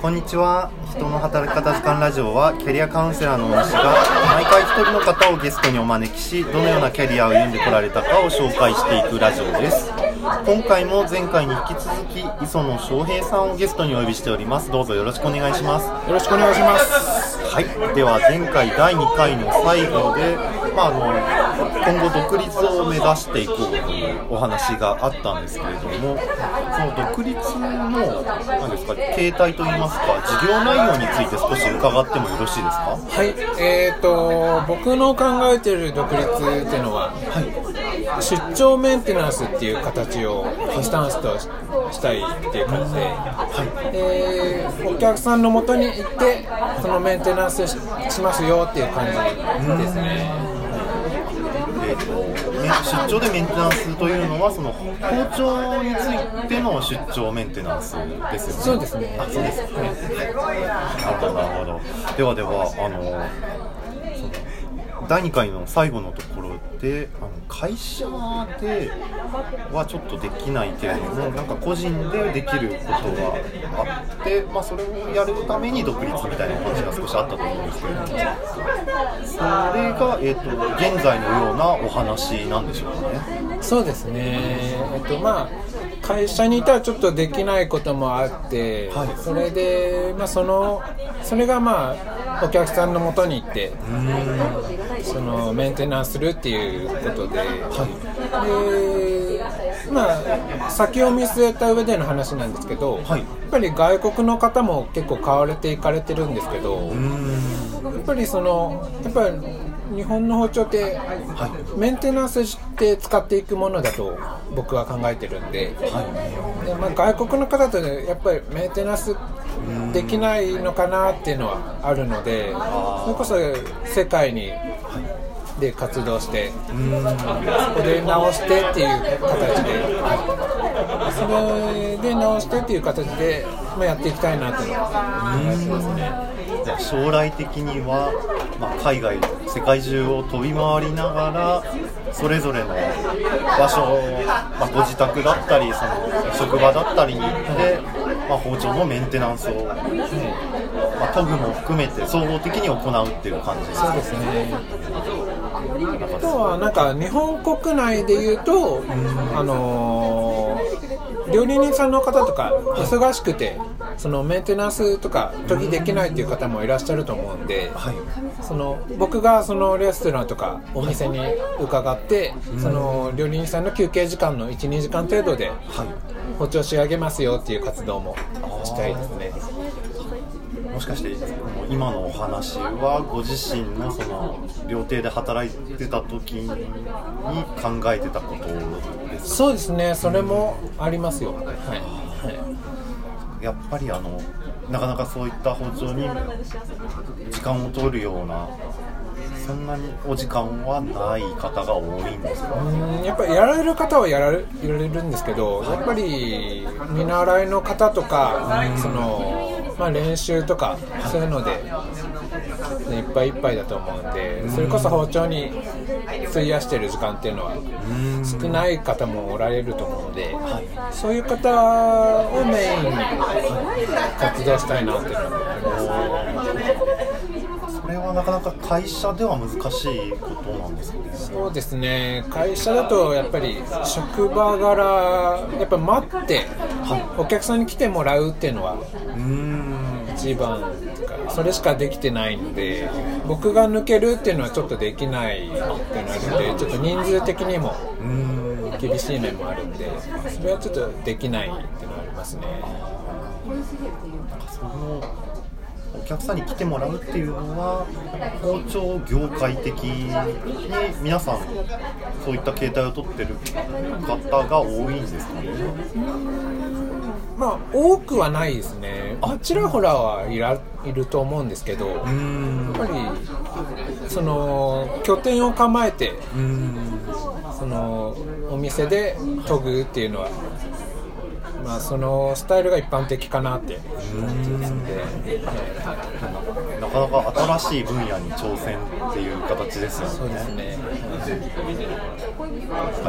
こんにちは。人の働き方図鑑ラジオはキャリアカウンセラーの大西が毎回一人の方をゲストにお招きしどのようなキャリアを歩んでこられたかを紹介していくラジオです。今回も前回に引き続き磯野翔平さんをゲストにお呼びしております。どうぞよろしくお願いします。よろしくお願いします。はい。では前回第2回の最後で、まあ、あの今後独立を目指していこうというお話があったんですけれどもその独立の何ですか形態といいますか事業内容について少し伺ってもよろしいですか？はいえーと僕の考えている独立っていうのは、はい、出張メンテナンスっていう形をスタンスとしたいっていう感じで、はい。えー、お客さんのもとに行ってそのメンテナンスしますよっていう感じですね、えーと、出張でメンテナンスというのはその包丁についての出張メンテナンスですよね。そうですね。あそうですね。なるほどなるほど。ではではあの第2回の最後のところであの会社ではちょっとできないけれどもなんか個人でできることがあって、まあ、それをやるために独立みたいな話が少しあったと思うんですけれどもそれが、えーと、現在のようなお話なんでしょうかね。そうですね、えっとまあ会社にいたらちょっとできないこともあって、はい、それで、まあ、そのそれがまあお客さんのもとに行ってそのメンテナンスするっていうことで,、はい、でまあ先を見据えた上での話なんですけど、はい、やっぱり外国の方も結構買われていかれてるんですけどやっぱりそのやっぱり日本の包丁って、はい、メンテナンスして使っていくものだと僕は考えてるんではい、でまあ、外国の方とねやっぱりメンテナンスできないのかなっていうのはあるのでそれこそ世界に、で活動してそこで直してっていう形でそれで直してっていう形で、まあ、やっていきたいなと思いますね。将来的には、まあ、海外世界中を飛び回りながらそれぞれの場所、まあ、ご自宅だったりその職場だったりに行って、まあ、包丁のメンテナンスを、うんまあ、研ぐも含めて総合的に行うっていう感じですそうですね。あとはなんか日本国内でいうと、うん、あのー、料理人さんの方とか忙しくてそのメンテナンスとか時できないっていう方もいらっしゃると思うんで、はい、その僕がそのレストランとかお店に伺って、その料理人さんの休憩時間の12時間程度で包丁仕上げますよっていう活動もしたいですね。もしかして今のお話はご自身のその料亭で働いてた時に考えてたことそうですねそれもありますよ、はい、はい。やっぱりあのなかなかそういった包丁に時間を取るようなそんなにお時間はない方が多いんですか？やっぱりやられる方はやられるんですけど、やっぱり見習いの方とか、そのまあ、練習とかそういうのでいっぱいいっぱいだと思うんでそれこそ包丁に費やしてる時間っていうのは少ない方もおられると思うのでそういう方をメインに活動したいなっていうのはそれはなかなか会社では難しいことなんですねそうですね。会社だとやっぱり職場柄やっぱ待ってお客さんに来てもらうっていうのは一番それしかできてないので僕が抜けるっていうのはちょっとできないっていうのがあるのでちょっと人数的にも厳しい面もあるんでそれはちょっとできないっていうのはありますね。そのお客さんに来てもらうっていうのは包丁業界的に皆さんそういった形態を取ってる方が多いんですかね？まあ多くはないですね。あ。ちらほらはいらいると思うんですけどやっぱりその拠点を構えてそのお店で研ぐっていうのはまあ、そのスタイルが一般的かなって感じですん。で、なかなか新しい分野に挑戦っていう形ですよね。そうですね、まあ、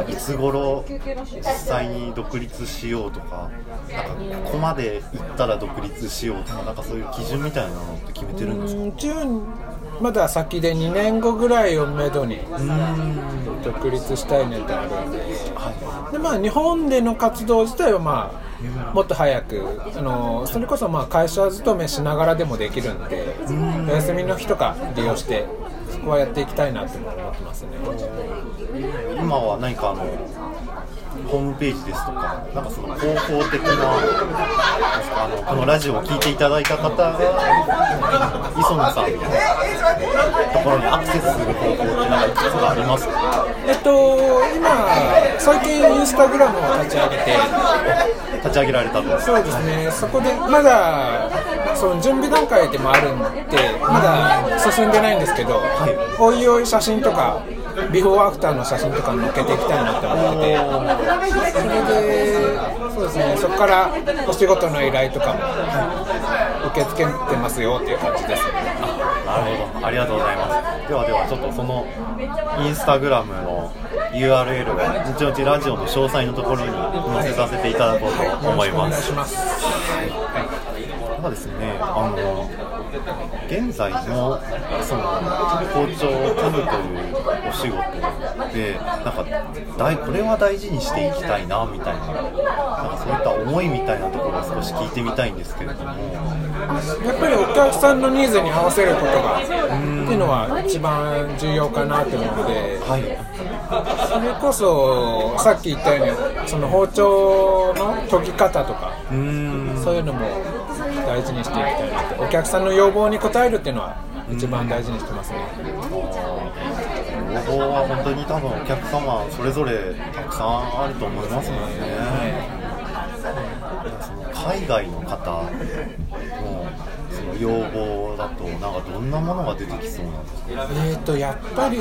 いつ頃実際に独立しようとかなんかここまで行ったら独立しようとかなんかそういう基準みたいなのって決めてるんですか？まだ先で2年後ぐらいをめどに独立したいねってあるんで,、でまあ、日本での活動自体はまあもっと早くあのそれこそまあ会社勤めしながらでもできるんでお休みの日とか利用してはやっていきたいなって思ってますね。今は何かあのホームページですとか、なんかその広報的な、あのこのラジオを聞いていただいた方が、磯野さんのところにアクセスする方法ってなんかいくつかありますか？えっと、今、最近インスタグラムを立ち上げて、立ち上げられたと。そうですね、そこでまだその準備段階でもあるんで、まだ進んでないんですけど、おいおい写真とか、ビフォーアフターの写真とか載っけていきたいなと思ってて、それで、そうですね、そこからお仕事の依頼とかも受け付けてますよっていう感じですね。なるほど、ありがとうございます。ではでは、ちょっとそのインスタグラムの URL を後々ラジオの詳細のところに載せさせていただこうと思いお願ます。いします。ただですね、あの現在のその校長を取るというお仕事で、なんか大これは大事にしていきたいなみたいな、なんかそういった思いみたいなところを少し聞いてみたいんですけれども、やっぱりお客さんのニーズに合わせることがっていうのは一番重要かなと思うので、はい、それこそさっき言ったようにその包丁の研ぎ方とかそういうのも大事にしていきたいお客さんの要望に応えるっていうのは一番大事にしてますね。要望は本当に多分お客様それぞれたくさんあると思いますもんね。その海外の方のその要望だとなんかどんなものが出てきそうなんですか。えー、とやっぱり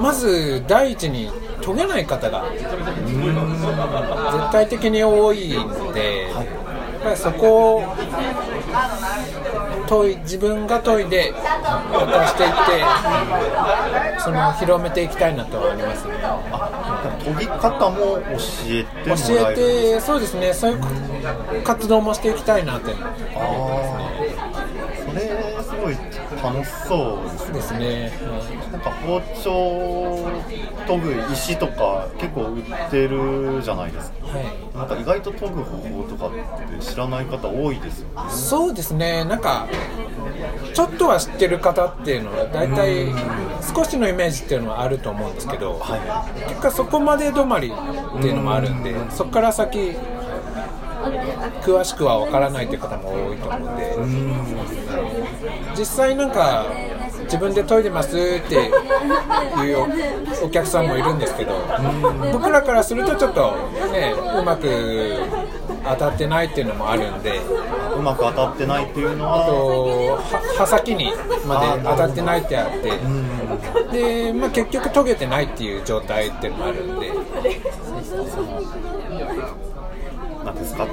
まず第一に研げない方が絶対的に多いので、やっぱりそこを研い自分が研いで渡していってその広めていきたいなとはあります。ね。研ぎ方も教えても教えてそうですね。そういう活動もしていきたいなって。ああそれすごい楽しそうですですね、なんか包丁研ぐ石とか結構売ってるじゃないですか。はい。なんか意外と研ぐ方法とかって知らない方多いですよね。そうですね。なんかちょっとは知ってる方っていうのは大体少しのイメージっていうのはあると思うんですけど、結果そこまで止まりっていうのもあるんで、そこから先詳しくは分からないっていう方も多いと思うんで、実際なんか自分で研いでますっていうお客さんもいるんですけど、僕らからするとちょっとねうまく当たってないっていうのもあるんでうまく当たってないっていうのあはとは刃先にまで当たってないってあってで、まあ、結局研げてないっていう状態っていうのもあるんでですか、うん、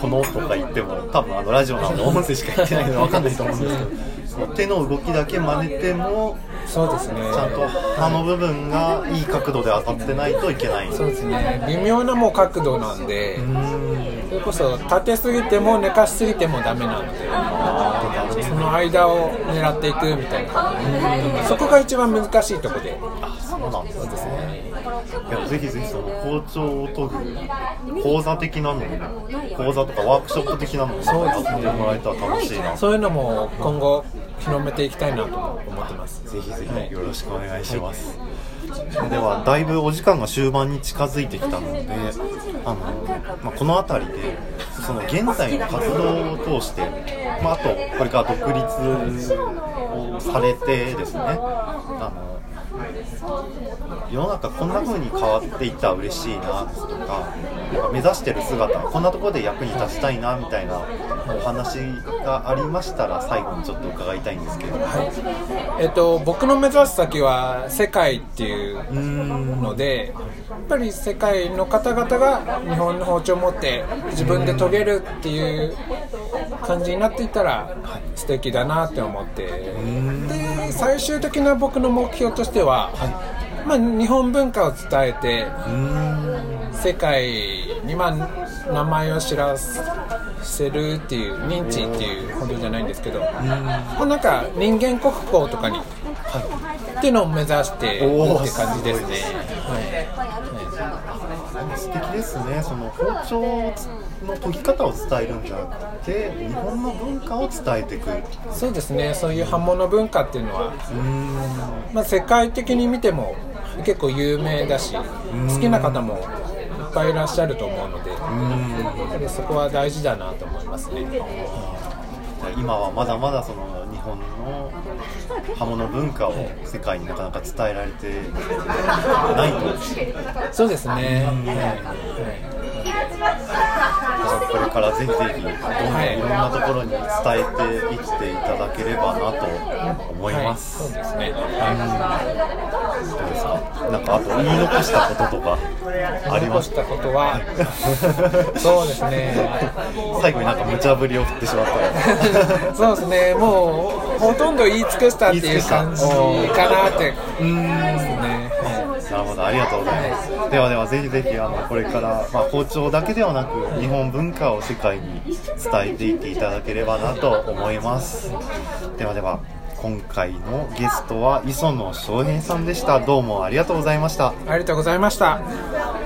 このとか言っても多分あのラジオなので音声しか言ってないので分かんないと思うんですけどその手の動きだけ真似てもそうですね。ちゃんと刃の部分がいい角度で当たってないといけない。そうですね。微妙なもう角度なんでそれこそ立てすぎても寝かしすぎてもダメなのでその間を狙っていくみたいな。そこが一番難しいところで。あそうなんですねいやぜひぜひその包丁を研ぐ講座的なのも講座とかワークショップ的なのもそうですね。やってもらえたら楽しいな。そういうのも今後広めていきたいなと思ってます。ぜひぜひよろしくお願いします、ではだいぶお時間が終盤に近づいてきたのであの、まあ、この辺りでその現在の活動を通して、まあ、あとこれから独立をされてですねあの世の中こんな風に変わっていったら嬉しいなですとか目指してる姿こんなところで役に立ちたいなみたいなお話がありましたら最後にちょっと伺いたいんですけど、はい。えっと、僕の目指す先は世界っていうのでやっぱり世界の方々が日本の包丁を持って自分で研げるっていう感じになっていたら素敵だなって思ってで最終的な僕の目標としては、まあ、日本文化を伝えて世界に、まあ、名前を知らせるっていう認知っていうほどじゃないんですけど、まあ、なんか人間国宝とかに、っていうのを目指してって感じですね。はい、素敵ですね。その包丁の研ぎ方を伝えるんじゃなくて日本の文化を伝えていくそうですね。そういう刃物文化っていうのは。まあ、世界的に見ても結構有名だし好きな方もいっぱいいらっしゃると思うのでやはりそこは大事だなと思いますね。今はまだまだその日本の刃物文化を世界になかなか伝えられてないとそうですね、はい。これからぜひぜひどんどんいろんなところに伝えていっていただければなと思います。はい、そうですね。どうですか。なんかあと言い残したこととかありましたことは、そうですね。最後になんか無茶ぶりを振ってしまった。そうですね。もうほとんど言い尽くしたっていう感じかなって。うんですね。なるほど、ありがとうございます。ではでは、ぜひぜひ、あの、これから、まあ、校長だけではなく、日本文化を世界に伝えていっていただければなと思います。ではでは、今回のゲストは磯野翔平さんでした。どうもありがとうございました。ありがとうございました。